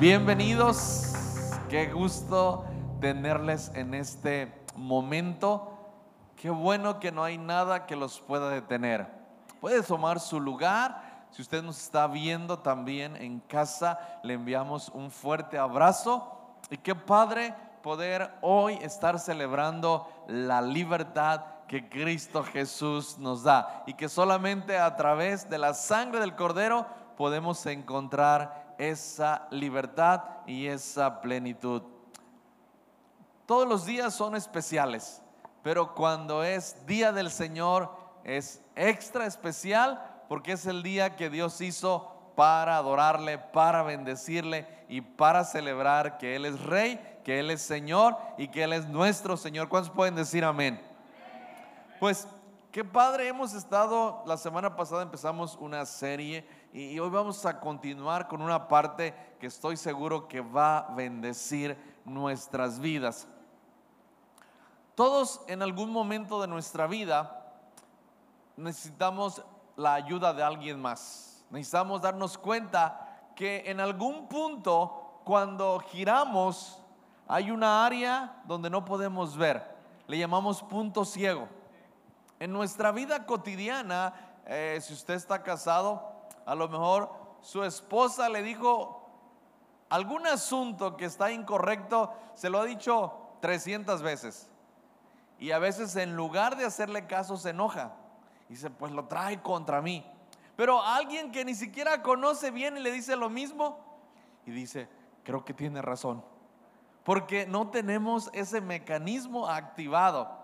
Bienvenidos, qué gusto tenerles en este momento. Qué bueno que no hay nada que los pueda detener. Puede tomar su lugar. Si usted nos está viendo también en casa, le enviamos un fuerte abrazo. Y qué padre poder hoy estar celebrando la libertad que Cristo Jesús nos da y que solamente a través de la sangre del Cordero podemos encontrar esa libertad y esa plenitud. Todos los días son especiales, pero cuando es día del Señor es extra especial porque es el día que Dios hizo para adorarle, para bendecirle y para celebrar que Él es Rey, que Él es Señor y que Él es nuestro Señor. ¿Cuántos pueden decir amén? Pues qué padre, hemos estado, la semana pasada empezamos una serie y hoy vamos a continuar con una parte que estoy seguro que va a bendecir nuestras vidas. Todos en algún momento de nuestra vida necesitamos la ayuda de alguien más. Necesitamos darnos cuenta que en algún punto cuando giramos hay una área donde no podemos ver. Le llamamos punto ciego. En nuestra vida cotidiana, eh, si usted está casado, a lo mejor su esposa le dijo algún asunto que está incorrecto, se lo ha dicho 300 veces. Y a veces en lugar de hacerle caso se enoja. Y dice, pues lo trae contra mí. Pero alguien que ni siquiera conoce bien y le dice lo mismo y dice, creo que tiene razón. Porque no tenemos ese mecanismo activado.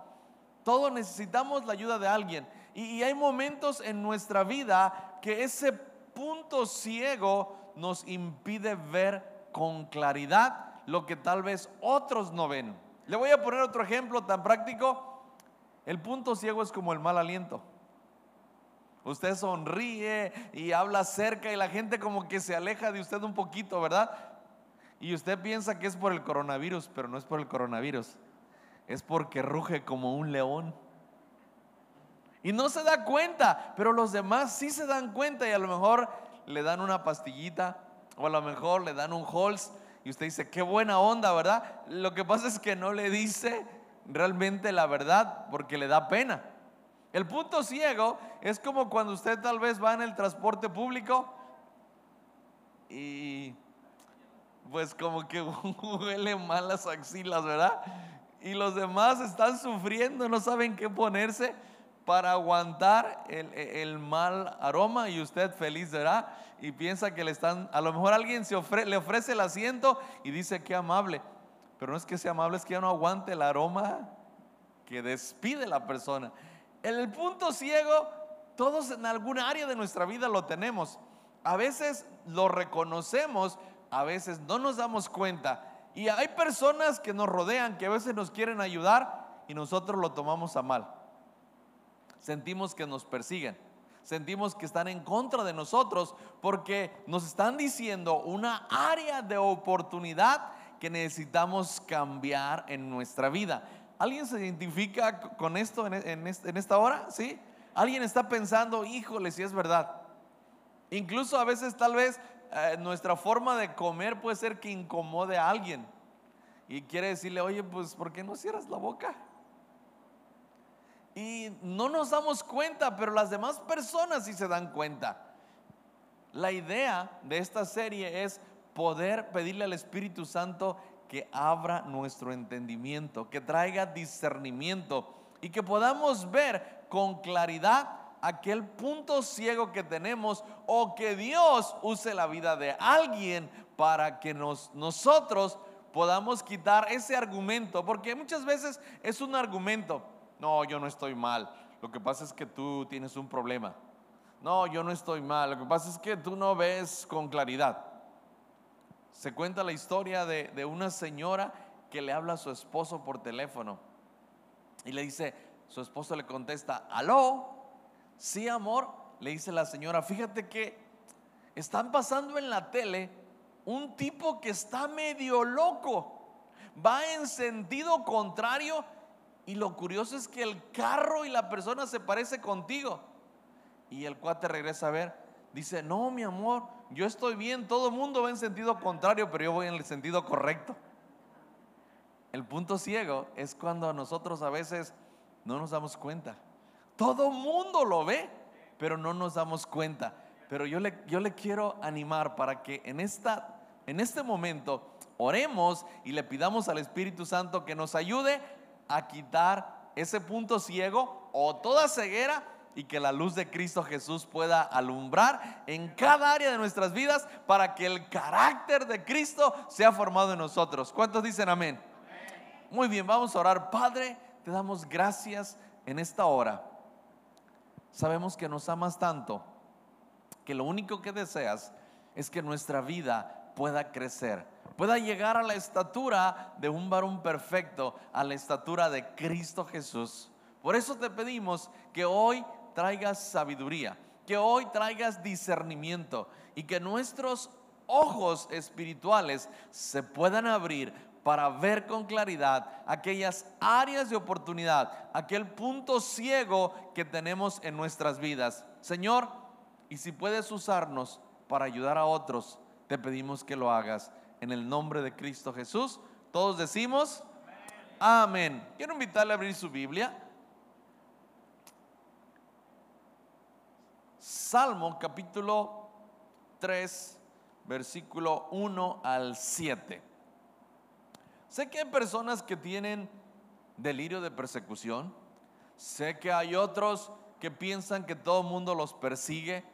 Todos necesitamos la ayuda de alguien. Y, y hay momentos en nuestra vida que ese punto ciego nos impide ver con claridad lo que tal vez otros no ven. Le voy a poner otro ejemplo tan práctico. El punto ciego es como el mal aliento. Usted sonríe y habla cerca y la gente como que se aleja de usted un poquito, ¿verdad? Y usted piensa que es por el coronavirus, pero no es por el coronavirus. Es porque ruge como un león. Y no se da cuenta, pero los demás sí se dan cuenta y a lo mejor le dan una pastillita o a lo mejor le dan un Halls y usted dice, qué buena onda, ¿verdad? Lo que pasa es que no le dice realmente la verdad porque le da pena. El punto ciego es como cuando usted tal vez va en el transporte público y pues como que huele mal las axilas, ¿verdad? Y los demás están sufriendo, no saben qué ponerse para aguantar el, mal aroma y usted feliz será y piensa que le están, a lo mejor alguien le ofrece el asiento y dice que amable, pero no es que sea amable, es que ya no aguante el aroma que despide la persona. En el punto ciego, todos en alguna área de nuestra vida lo tenemos. A veces lo reconocemos, a veces no nos damos cuenta. Y hay personas que nos rodean, que a veces nos quieren ayudar y nosotros lo tomamos a mal sentimos que nos persiguen. Sentimos que están en contra de nosotros porque nos están diciendo una área de oportunidad que necesitamos cambiar en nuestra vida. ¿Alguien se identifica con esto en, esta hora? ¿Sí? ¿Alguien está pensando, híjole, si es verdad? Incluso a veces tal vez eh, nuestra forma de comer puede ser que incomode a alguien. Y quiere decirle, oye, pues ¿por qué no cierras la boca? Y no nos damos cuenta, pero las demás personas sí se dan cuenta. La idea de esta serie es poder pedirle al Espíritu Santo que abra nuestro entendimiento, que traiga discernimiento y que podamos ver con claridad aquel punto ciego que tenemos o que Dios use la vida de alguien para que nos, nosotros podamos quitar ese argumento, porque muchas veces es un argumento no, yo no estoy mal. Lo que pasa es que tú tienes un problema. No, yo no estoy mal. Lo que pasa es que tú no ves con claridad. Se cuenta la historia de, una señora que le habla a su esposo por teléfono. Y le dice, su esposo le contesta, aló, sí amor, le dice la señora, fíjate que están pasando en la tele un tipo que está medio loco, va en sentido contrario y lo curioso es que el carro y la persona se parece contigo. Y el cuate regresa a ver, dice, no, mi amor, yo estoy bien, todo el mundo va en sentido contrario, pero yo voy en el sentido correcto. El punto ciego es cuando nosotros a veces no nos damos cuenta. Todo mundo lo ve, pero no nos damos cuenta. Pero yo le, yo le quiero animar para que en, esta, en este momento oremos y le pidamos al Espíritu Santo que nos ayude a quitar ese punto ciego o toda ceguera y que la luz de Cristo Jesús pueda alumbrar en cada área de nuestras vidas para que el carácter de Cristo sea formado en nosotros. ¿Cuántos dicen amén? Muy bien, vamos a orar. Padre, te damos gracias en esta hora. Sabemos que nos amas tanto que lo único que deseas es que nuestra vida pueda crecer, pueda llegar a la estatura de un varón perfecto, a la estatura de Cristo Jesús. Por eso te pedimos que hoy traigas sabiduría, que hoy traigas discernimiento y que nuestros ojos espirituales se puedan abrir para ver con claridad aquellas áreas de oportunidad, aquel punto ciego que tenemos en nuestras vidas. Señor, y si puedes usarnos para ayudar a otros, te pedimos que lo hagas. En el nombre de Cristo Jesús, todos decimos, amén. Quiero invitarle a abrir su Biblia. Salmo capítulo 3, versículo 1 al 7. Sé que hay personas que tienen delirio de persecución. Sé que hay otros que piensan que todo el mundo los persigue.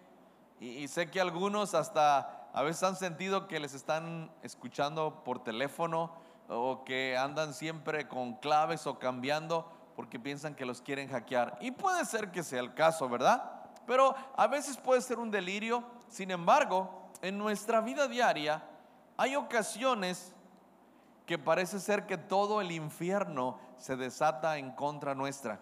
Y, sé que algunos hasta a veces han sentido que les están escuchando por teléfono o que andan siempre con claves o cambiando porque piensan que los quieren hackear. Y puede ser que sea el caso, ¿verdad? Pero a veces puede ser un delirio. Sin embargo, en nuestra vida diaria hay ocasiones que parece ser que todo el infierno se desata en contra nuestra.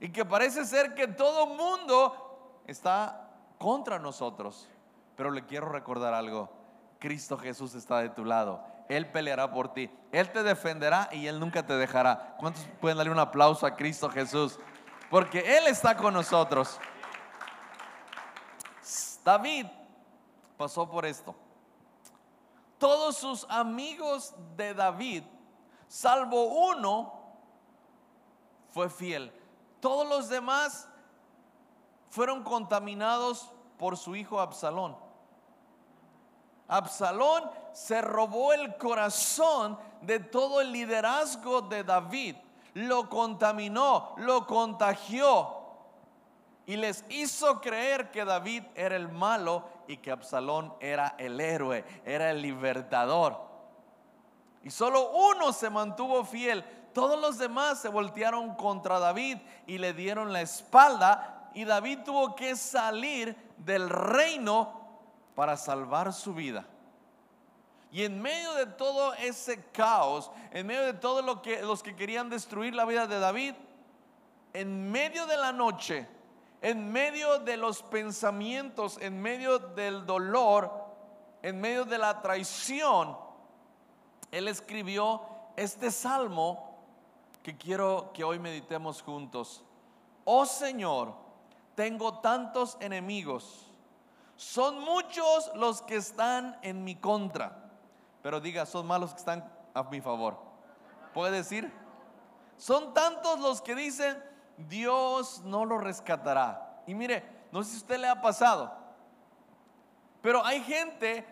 Y que parece ser que todo mundo está contra nosotros. Pero le quiero recordar algo. Cristo Jesús está de tu lado. Él peleará por ti. Él te defenderá y Él nunca te dejará. ¿Cuántos pueden darle un aplauso a Cristo Jesús? Porque Él está con nosotros. David pasó por esto todos sus amigos de David, salvo uno, fue fiel. Todos los demás fueron contaminados por su hijo Absalón. Absalón se robó el corazón de todo el liderazgo de David, lo contaminó, lo contagió y les hizo creer que David era el malo y que Absalón era el héroe, era el libertador. Y solo uno se mantuvo fiel. Todos los demás se voltearon contra David y le dieron la espalda. Y David tuvo que salir del reino para salvar su vida. Y en medio de todo ese caos, en medio de todo lo que los que querían destruir la vida de David, en medio de la noche, en medio de los pensamientos, en medio del dolor, en medio de la traición, él escribió este salmo que quiero que hoy meditemos juntos. Oh Señor, tengo tantos enemigos. Son muchos los que están en mi contra. Pero diga, son malos que están a mi favor. ¿Puede decir? Son tantos los que dicen, Dios no lo rescatará. Y mire, no sé si usted le ha pasado, pero hay gente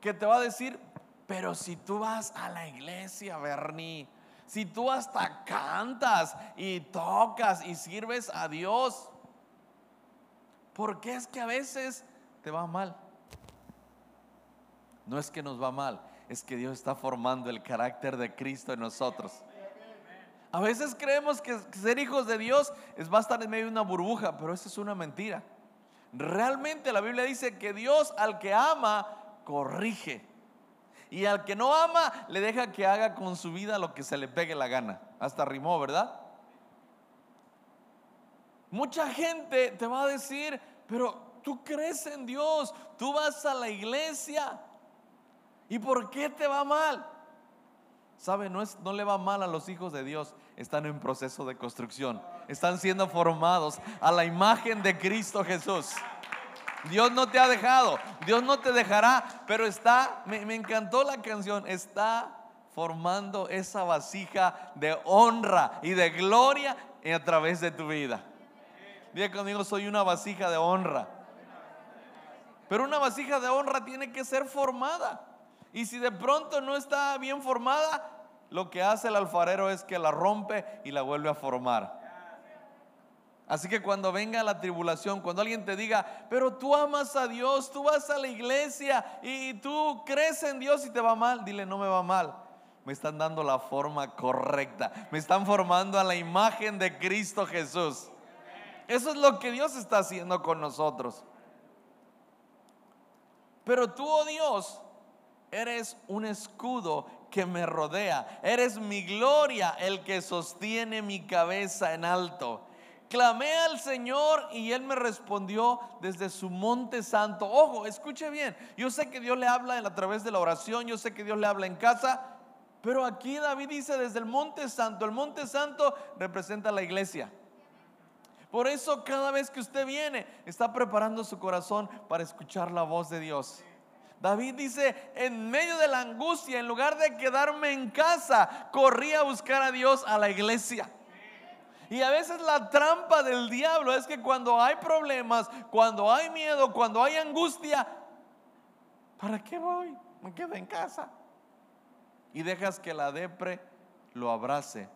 que te va a decir, pero si tú vas a la iglesia, Bernie, si tú hasta cantas y tocas y sirves a Dios, ¿por qué es que a veces te va mal? No es que nos va mal, es que Dios está formando el carácter de Cristo en nosotros. A veces creemos que ser hijos de Dios es va a estar en medio de una burbuja, pero eso es una mentira. Realmente la Biblia dice que Dios al que ama corrige. Y al que no ama le deja que haga con su vida lo que se le pegue la gana. Hasta rimó, ¿verdad? Mucha gente te va a decir, pero tú crees en Dios, tú vas a la iglesia. ¿Y por qué te va mal? ¿Sabe? No, es, no le va mal a los hijos de Dios. Están en proceso de construcción. Están siendo formados a la imagen de Cristo Jesús. Dios no te ha dejado, Dios no te dejará, pero está, me, me encantó la canción, está formando esa vasija de honra y de gloria a través de tu vida. Diga conmigo, soy una vasija de honra. Pero una vasija de honra tiene que ser formada. Y si de pronto no está bien formada, lo que hace el alfarero es que la rompe y la vuelve a formar. Así que cuando venga la tribulación, cuando alguien te diga, pero tú amas a Dios, tú vas a la iglesia y tú crees en Dios y te va mal, dile, no me va mal. Me están dando la forma correcta. Me están formando a la imagen de Cristo Jesús. Eso es lo que Dios está haciendo con nosotros. Pero tú, oh Dios, eres un escudo que me rodea. Eres mi gloria, el que sostiene mi cabeza en alto. Clamé al Señor y Él me respondió desde su monte santo. Ojo, escuche bien. Yo sé que Dios le habla a través de la oración, yo sé que Dios le habla en casa, pero aquí David dice desde el monte santo. El monte santo representa la iglesia. Por eso cada vez que usted viene, está preparando su corazón para escuchar la voz de Dios. David dice, en medio de la angustia, en lugar de quedarme en casa, corrí a buscar a Dios a la iglesia. Y a veces la trampa del diablo es que cuando hay problemas, cuando hay miedo, cuando hay angustia, ¿para qué voy? Me quedo en casa. Y dejas que la depre lo abrace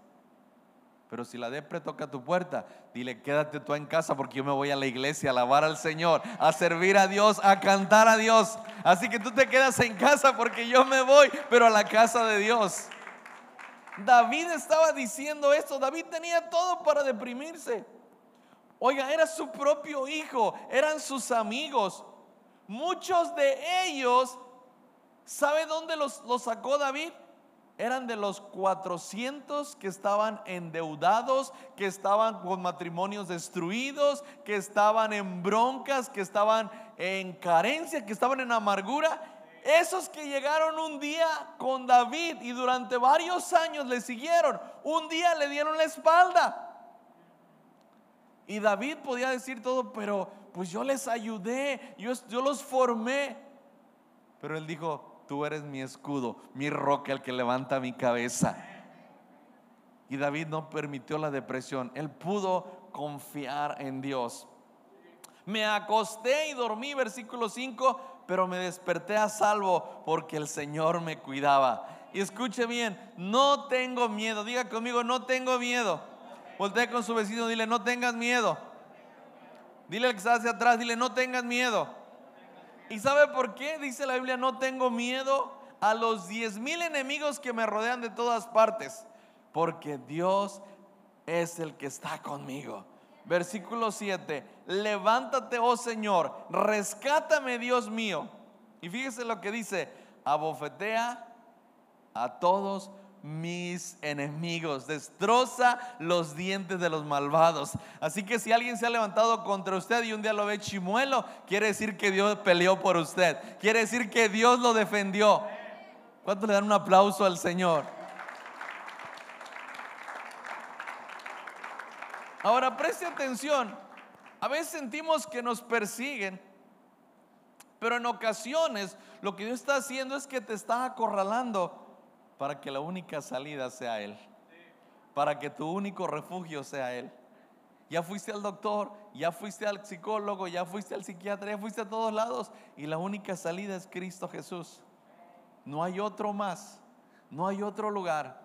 pero si la depre toca tu puerta, dile, quédate tú en casa porque yo me voy a la iglesia a alabar al Señor, a servir a Dios, a cantar a Dios. Así que tú te quedas en casa porque yo me voy, pero a la casa de Dios. David estaba diciendo esto, David tenía todo para deprimirse. Oiga, era su propio hijo, eran sus amigos. Muchos de ellos, ¿sabe dónde los, los sacó David? Eran de los 400 que estaban endeudados, que estaban con matrimonios destruidos, que estaban en broncas, que estaban en carencia, que estaban en amargura. Esos que llegaron un día con David y durante varios años le siguieron, un día le dieron la espalda. Y David podía decir todo, pero pues yo les ayudé, yo, yo los formé. Pero él dijo, tú eres mi escudo, mi roca, el que levanta mi cabeza. Y David no permitió la depresión, él pudo confiar en Dios. Me acosté y dormí, versículo 5, pero me desperté a salvo porque el Señor me cuidaba. Y escuche bien, no tengo miedo, diga conmigo, no tengo miedo. Voltea con su vecino, dile, no tengas miedo. Dile al que está hacia atrás, dile, no tengas miedo. ¿Y sabe por qué? Dice la Biblia, no tengo miedo a los diez mil enemigos que me rodean de todas partes, porque Dios es el que está conmigo. Versículo 7, levántate, oh Señor, rescátame, Dios mío. Y fíjese lo que dice, abofetea a todos mis enemigos, destroza los dientes de los malvados. Así que si alguien se ha levantado contra usted y un día lo ve chimuelo, quiere decir que Dios peleó por usted, quiere decir que Dios lo defendió. ¿Cuánto le dan un aplauso al Señor? Ahora preste atención, a veces sentimos que nos persiguen, pero en ocasiones lo que Dios está haciendo es que te está acorralando para que la única salida sea Él. Para que tu único refugio sea Él. Ya fuiste al doctor, ya fuiste al psicólogo, ya fuiste al psiquiatra, ya fuiste a todos lados. Y la única salida es Cristo Jesús. No hay otro más. No hay otro lugar.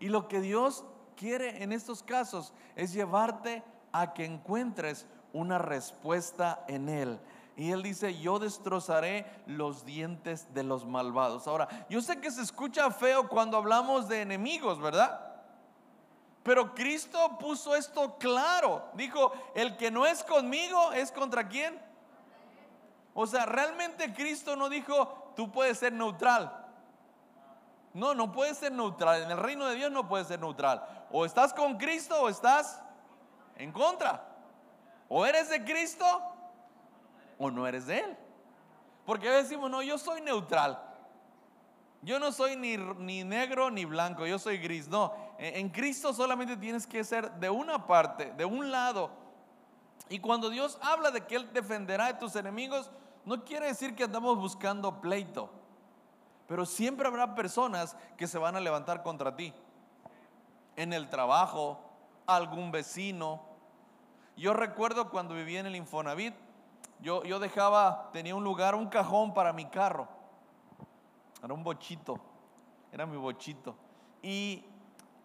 Y lo que Dios quiere en estos casos es llevarte a que encuentres una respuesta en Él. Y él dice, yo destrozaré los dientes de los malvados. Ahora, yo sé que se escucha feo cuando hablamos de enemigos, ¿verdad? Pero Cristo puso esto claro. Dijo, el que no es conmigo es contra quién. O sea, realmente Cristo no dijo, tú puedes ser neutral. No, no puedes ser neutral. En el reino de Dios no puedes ser neutral. O estás con Cristo o estás en contra. O eres de Cristo o no eres de Él. Porque decimos, no, yo soy neutral. Yo no soy ni, ni, negro ni blanco, yo soy gris. No, en, Cristo solamente tienes que ser de una parte, de un lado. Y cuando Dios habla de que Él defenderá de tus enemigos, no quiere decir que andamos buscando pleito. Pero siempre habrá personas que se van a levantar contra ti. En el trabajo, algún vecino. Yo recuerdo cuando vivía en el Infonavit, yo, yo dejaba, tenía un lugar, un cajón para mi carro. Era un bochito, era mi bochito. Y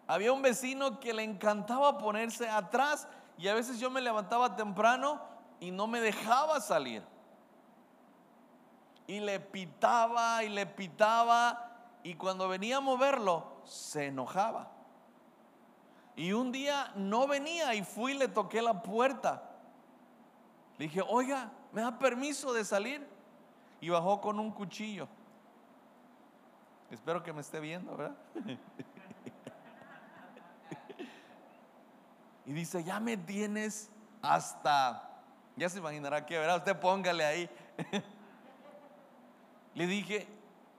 había un vecino que le encantaba ponerse atrás y a veces yo me levantaba temprano y no me dejaba salir. Y le pitaba y le pitaba y cuando venía a moverlo se enojaba. Y un día no venía y fui y le toqué la puerta. Le dije, oiga, ¿me da permiso de salir? Y bajó con un cuchillo. Espero que me esté viendo, ¿verdad? y dice, ya me tienes hasta, ya se imaginará que, ¿verdad? Usted póngale ahí. Le dije,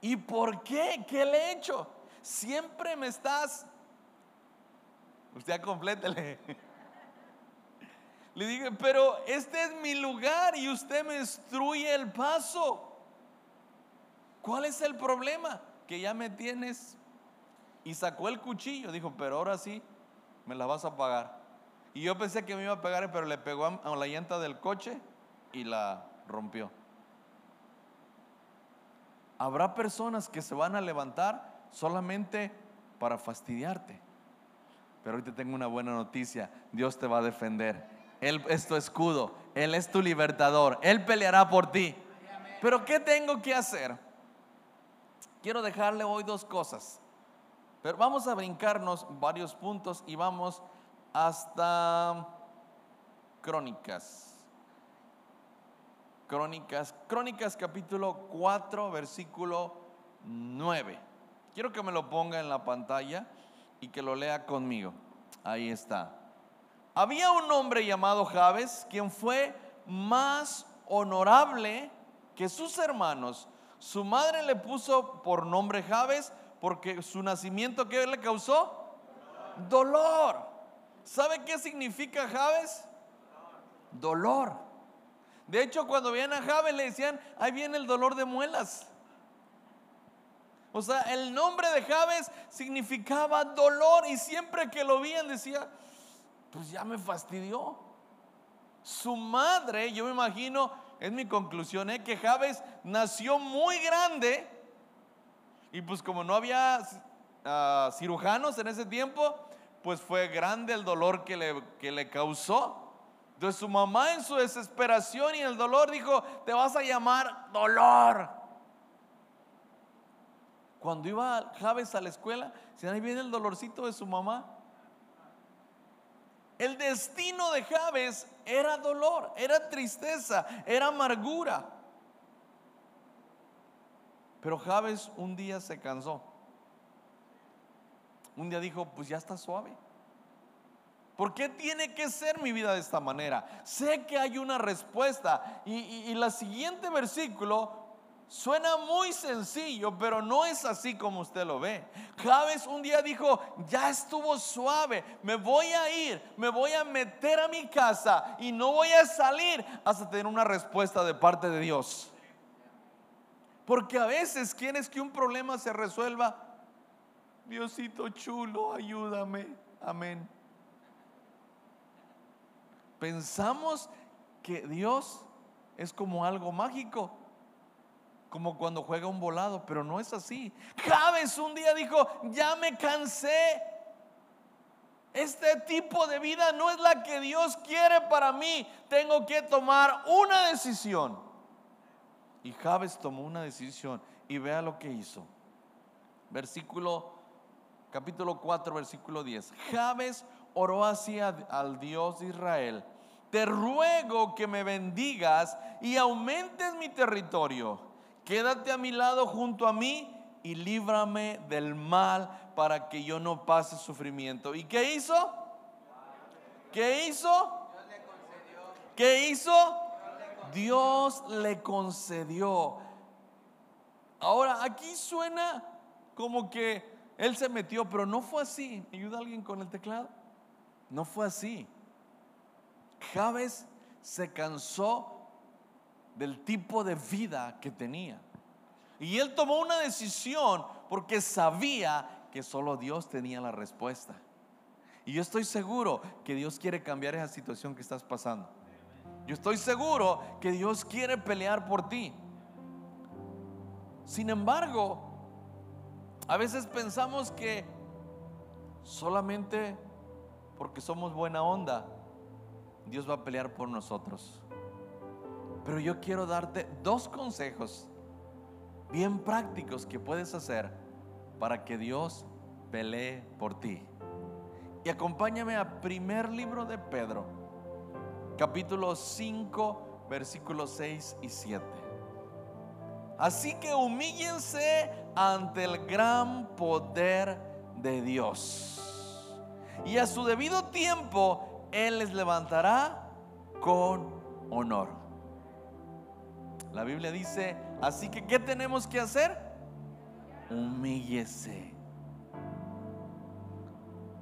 ¿y por qué? ¿Qué le he hecho? Siempre me estás... Usted complétele. Le dije, pero este es mi lugar y usted me destruye el paso. ¿Cuál es el problema? Que ya me tienes. Y sacó el cuchillo. Dijo, pero ahora sí, me la vas a pagar. Y yo pensé que me iba a pegar, pero le pegó a la llanta del coche y la rompió. Habrá personas que se van a levantar solamente para fastidiarte. Pero hoy te tengo una buena noticia. Dios te va a defender. Él es tu escudo. Él es tu libertador. Él peleará por ti. Pero ¿qué tengo que hacer? Quiero dejarle hoy dos cosas. Pero vamos a brincarnos varios puntos y vamos hasta Crónicas. Crónicas, Crónicas capítulo 4, versículo 9. Quiero que me lo ponga en la pantalla y que lo lea conmigo. Ahí está. Había un hombre llamado Jabes, quien fue más honorable que sus hermanos. Su madre le puso por nombre Jabes porque su nacimiento, ¿qué le causó? Dolor. ¿Sabe qué significa Jabes? Dolor. De hecho, cuando veían a Jabes le decían, ahí viene el dolor de muelas. O sea, el nombre de Jabes significaba dolor y siempre que lo veían decía, pues ya me fastidió. Su madre, yo me imagino, es mi conclusión, ¿eh? que Jabes nació muy grande y pues como no había ah, cirujanos en ese tiempo, pues fue grande el dolor que le, que le causó. Entonces su mamá en su desesperación y el dolor dijo, te vas a llamar dolor. Cuando iba Javes a la escuela, si ahí viene el dolorcito de su mamá. El destino de Javes era dolor, era tristeza, era amargura. Pero Javes un día se cansó. Un día dijo, pues ya está suave. ¿Por qué tiene que ser mi vida de esta manera? Sé que hay una respuesta. Y, y, la siguiente versículo Suena muy sencillo, pero no es así como usted lo ve. Javes un día dijo, ya estuvo suave, me voy a ir, me voy a meter a mi casa y no voy a salir hasta tener una respuesta de parte de Dios. Porque a veces quieres que un problema se resuelva. Diosito chulo, ayúdame. Amén. Pensamos que Dios es como algo mágico como cuando juega un volado, pero no es así. Javes un día dijo, ya me cansé. Este tipo de vida no es la que Dios quiere para mí. Tengo que tomar una decisión. Y Javes tomó una decisión y vea lo que hizo. Versículo, capítulo 4, versículo 10. Javes oró hacia al Dios de Israel. Te ruego que me bendigas y aumentes mi territorio quédate a mi lado junto a mí y líbrame del mal para que yo no pase sufrimiento. ¿Y qué hizo? ¿Qué hizo? ¿Qué hizo? Dios le concedió. Ahora, aquí suena como que él se metió, pero no fue así. ¿Me ayuda alguien con el teclado? No fue así. Javes se cansó del tipo de vida que tenía. Y él tomó una decisión porque sabía que solo Dios tenía la respuesta. Y yo estoy seguro que Dios quiere cambiar esa situación que estás pasando. Yo estoy seguro que Dios quiere pelear por ti. Sin embargo, a veces pensamos que solamente porque somos buena onda, Dios va a pelear por nosotros. Pero yo quiero darte dos consejos bien prácticos que puedes hacer para que Dios pelee por ti. Y acompáñame a primer libro de Pedro, capítulo 5, versículos 6 y 7. Así que humíllense ante el gran poder de Dios. Y a su debido tiempo, Él les levantará con honor. La Biblia dice, así que ¿qué tenemos que hacer? Humíllese.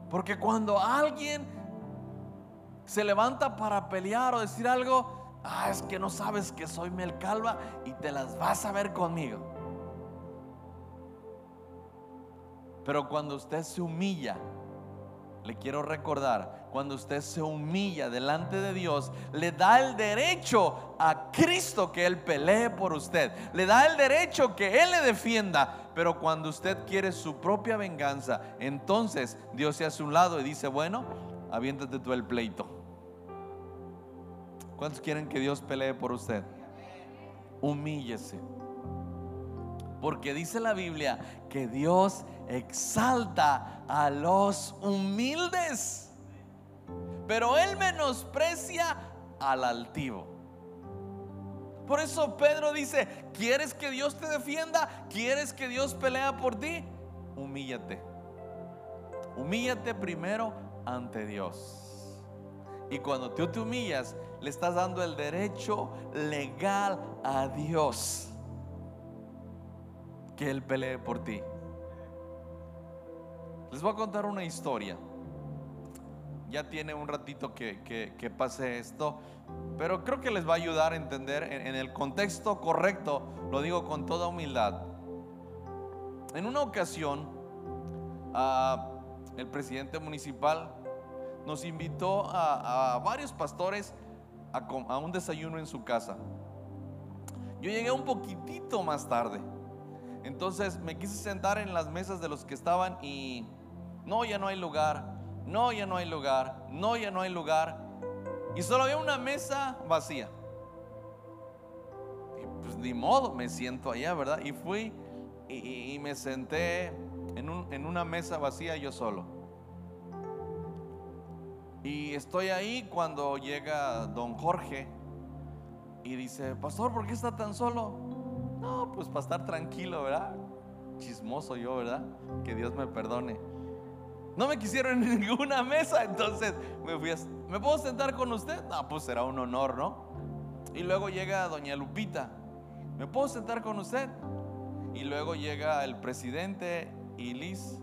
Porque cuando alguien se levanta para pelear o decir algo, ah, es que no sabes que soy Melcalva y te las vas a ver conmigo. Pero cuando usted se humilla, le quiero recordar, cuando usted se humilla delante de Dios, le da el derecho a Cristo que Él pelee por usted. Le da el derecho que Él le defienda. Pero cuando usted quiere su propia venganza, entonces Dios se hace un lado y dice, bueno, aviéntate tú el pleito. ¿Cuántos quieren que Dios pelee por usted? Humíllese. Porque dice la Biblia que Dios exalta a los humildes, pero Él menosprecia al altivo. Por eso Pedro dice, ¿quieres que Dios te defienda? ¿Quieres que Dios pelea por ti? Humíllate. Humíllate primero ante Dios. Y cuando tú te humillas, le estás dando el derecho legal a Dios que Él pelee por ti. Les voy a contar una historia. Ya tiene un ratito que, que, pase esto, pero creo que les va a ayudar a entender en, el contexto correcto, lo digo con toda humildad. En una ocasión, el presidente municipal nos invitó a, varios pastores a, a un desayuno en su casa. Yo llegué un poquitito más tarde. Entonces me quise sentar en las mesas de los que estaban y no, ya no hay lugar, no, ya no hay lugar, no, ya no hay lugar. Y solo había una mesa vacía. Y pues ni modo, me siento allá, ¿verdad? Y fui y, me senté en, en una mesa vacía yo solo. Y estoy ahí cuando llega don Jorge y dice, pastor, ¿por qué está tan solo? No, pues para estar tranquilo, ¿verdad? Chismoso yo, ¿verdad? Que Dios me perdone. No me quisieron en ninguna mesa, entonces me fui a, ¿Me puedo sentar con usted? No, pues será un honor, ¿no? Y luego llega doña Lupita. ¿Me puedo sentar con usted? Y luego llega el presidente y Liz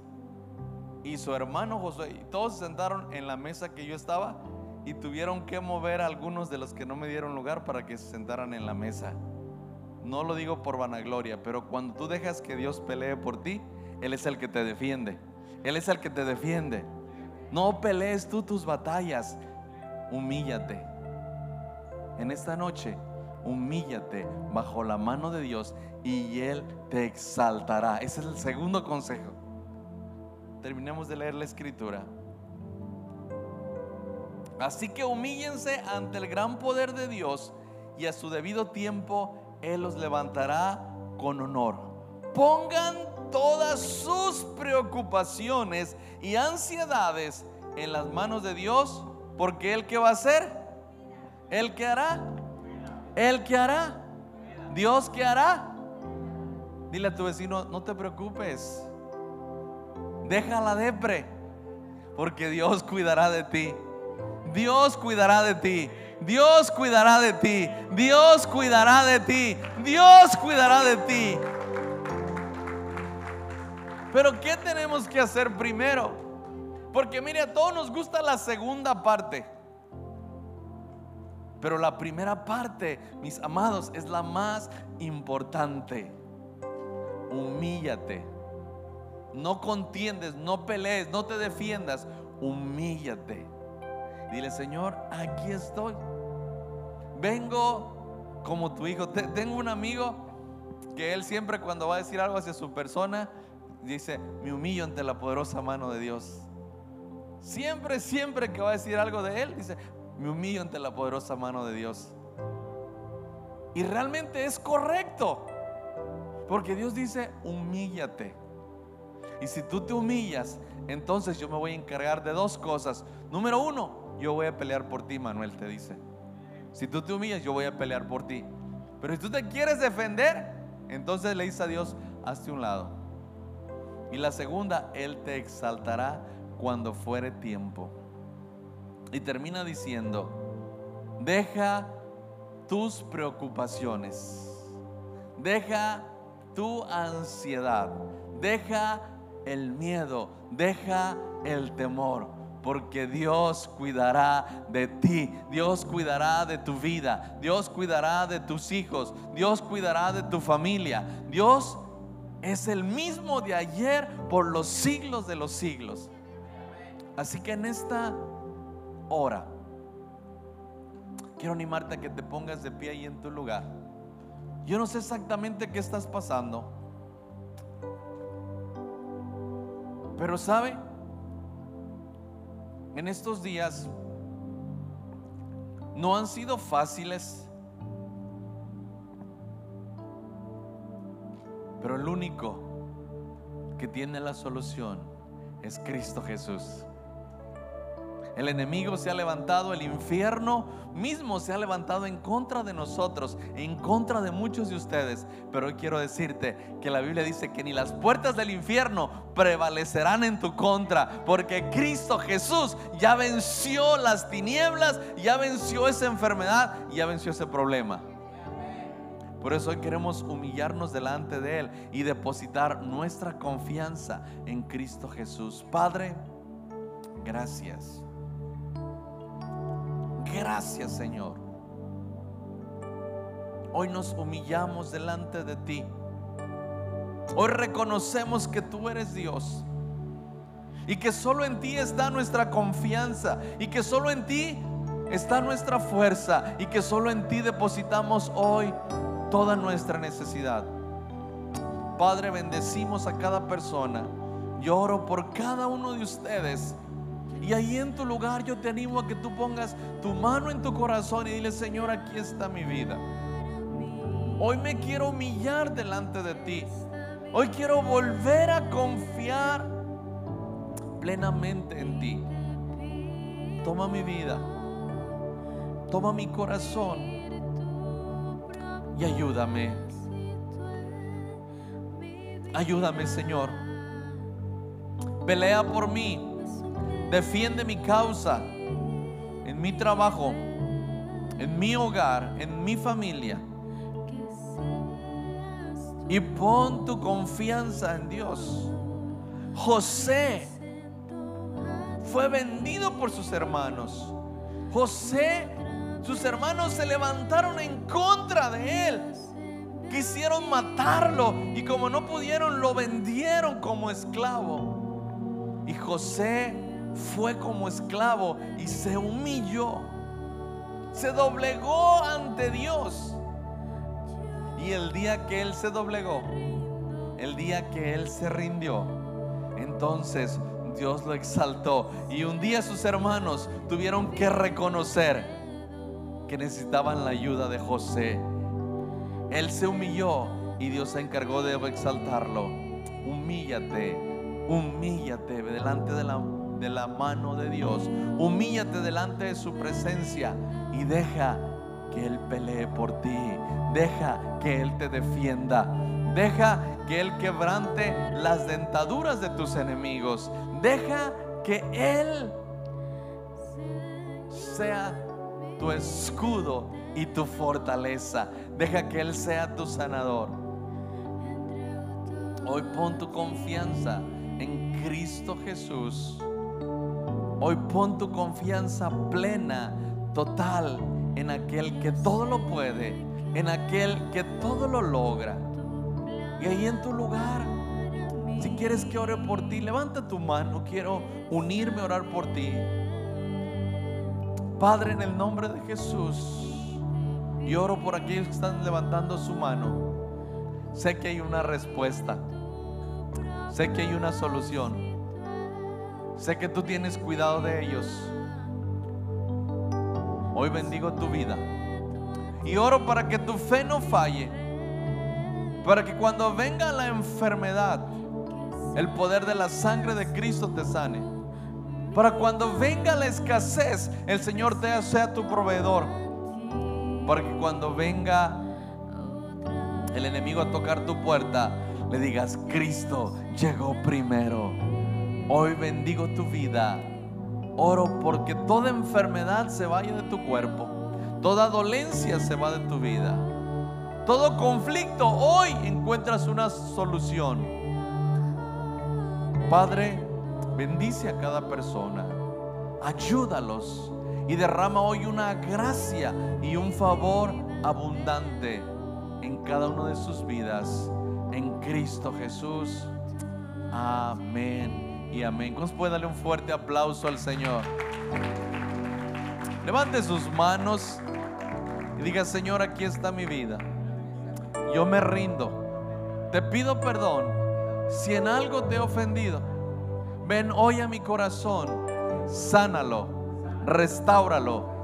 y su hermano Josué. Y todos se sentaron en la mesa que yo estaba y tuvieron que mover a algunos de los que no me dieron lugar para que se sentaran en la mesa. No lo digo por vanagloria, pero cuando tú dejas que Dios pelee por ti, Él es el que te defiende. Él es el que te defiende. No pelees tú tus batallas. Humíllate. En esta noche, humíllate bajo la mano de Dios y Él te exaltará. Ese es el segundo consejo. Terminemos de leer la escritura. Así que humíllense ante el gran poder de Dios y a su debido tiempo él los levantará con honor. Pongan todas sus preocupaciones y ansiedades en las manos de Dios, porque Él que va a hacer, Él que hará, Él que hará, Dios que hará. Dile a tu vecino, no te preocupes, deja la depre, porque Dios cuidará de ti. Dios cuidará de ti. Dios cuidará de ti. Dios cuidará de ti. Dios cuidará de ti. Pero ¿qué tenemos que hacer primero? Porque mire, a todos nos gusta la segunda parte. Pero la primera parte, mis amados, es la más importante. Humíllate. No contiendes, no pelees, no te defiendas. Humíllate. Dile, Señor, aquí estoy. Vengo como tu hijo. Tengo un amigo que él siempre cuando va a decir algo hacia su persona, dice, me humillo ante la poderosa mano de Dios. Siempre, siempre que va a decir algo de él, dice, me humillo ante la poderosa mano de Dios. Y realmente es correcto. Porque Dios dice, humíllate. Y si tú te humillas, entonces yo me voy a encargar de dos cosas. Número uno, yo voy a pelear por ti, Manuel te dice. Si tú te humillas, yo voy a pelear por ti. Pero si tú te quieres defender, entonces le dice a Dios, hazte un lado. Y la segunda, Él te exaltará cuando fuere tiempo. Y termina diciendo, deja tus preocupaciones, deja tu ansiedad, deja el miedo, deja el temor, porque Dios cuidará de ti, Dios cuidará de tu vida, Dios cuidará de tus hijos, Dios cuidará de tu familia, Dios es el mismo de ayer por los siglos de los siglos. Así que en esta hora, quiero animarte a que te pongas de pie ahí en tu lugar. Yo no sé exactamente qué estás pasando, pero sabe, en estos días no han sido fáciles, pero el único que tiene la solución es Cristo Jesús. El enemigo se ha levantado, el infierno mismo se ha levantado en contra de nosotros, en contra de muchos de ustedes. Pero hoy quiero decirte que la Biblia dice que ni las puertas del infierno prevalecerán en tu contra, porque Cristo Jesús ya venció las tinieblas, ya venció esa enfermedad, ya venció ese problema. Por eso hoy queremos humillarnos delante de Él y depositar nuestra confianza en Cristo Jesús. Padre, gracias. Gracias Señor. Hoy nos humillamos delante de ti. Hoy reconocemos que tú eres Dios. Y que solo en ti está nuestra confianza. Y que solo en ti está nuestra fuerza. Y que solo en ti depositamos hoy toda nuestra necesidad. Padre, bendecimos a cada persona. Yo oro por cada uno de ustedes y ahí en tu lugar yo te animo a que tú pongas tu mano en tu corazón y dile, Señor, aquí está mi vida. Hoy me quiero humillar delante de ti. Hoy quiero volver a confiar plenamente en ti. Toma mi vida. Toma mi corazón. Y ayúdame. Ayúdame, Señor. Pelea por mí. Defiende mi causa en mi trabajo, en mi hogar, en mi familia. Y pon tu confianza en Dios. José fue vendido por sus hermanos. José, sus hermanos se levantaron en contra de él. Quisieron matarlo y como no pudieron, lo vendieron como esclavo. Y José fue como esclavo y se humilló. Se doblegó ante Dios. Y el día que él se doblegó, el día que él se rindió, entonces Dios lo exaltó. Y un día sus hermanos tuvieron que reconocer que necesitaban la ayuda de José. Él se humilló y Dios se encargó de exaltarlo. Humíllate, humíllate delante de la de la mano de Dios. Humíllate delante de su presencia y deja que Él pelee por ti. Deja que Él te defienda. Deja que Él quebrante las dentaduras de tus enemigos. Deja que Él sea tu escudo y tu fortaleza. Deja que Él sea tu sanador. Hoy pon tu confianza en Cristo Jesús Hoy pon tu confianza plena, total en aquel que todo lo puede, en aquel que todo lo logra. Y ahí en tu lugar, si quieres que ore por ti, levanta tu mano, quiero unirme a orar por ti. Padre, en el nombre de Jesús, y oro por aquellos que están levantando su mano. Sé que hay una respuesta. Sé que hay una solución. Sé que tú tienes cuidado de ellos. Hoy bendigo tu vida. Y oro para que tu fe no falle. Para que cuando venga la enfermedad, el poder de la sangre de Cristo te sane. Para cuando venga la escasez, el Señor te sea tu proveedor. Para que cuando venga el enemigo a tocar tu puerta, le digas, Cristo llegó primero. Hoy bendigo tu vida. Oro porque toda enfermedad se vaya de tu cuerpo. Toda dolencia se va de tu vida. Todo conflicto, hoy encuentras una solución. Padre, bendice a cada persona. Ayúdalos y derrama hoy una gracia y un favor abundante en cada una de sus vidas. En Cristo Jesús. Amén y amén. ¿Cómo puede darle un fuerte aplauso al Señor? Levante sus manos y diga, Señor, aquí está mi vida. Yo me rindo. Te pido perdón si en algo te he ofendido. Ven hoy a mi corazón, sánalo, restáuralo,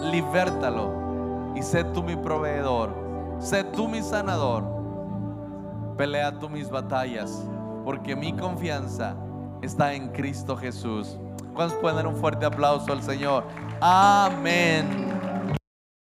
libértalo y sé tú mi proveedor, sé tú mi sanador. Pelea tú mis batallas, porque mi confianza está en Cristo Jesús. ¿Cuántos pueden dar un fuerte aplauso al Señor? Amén.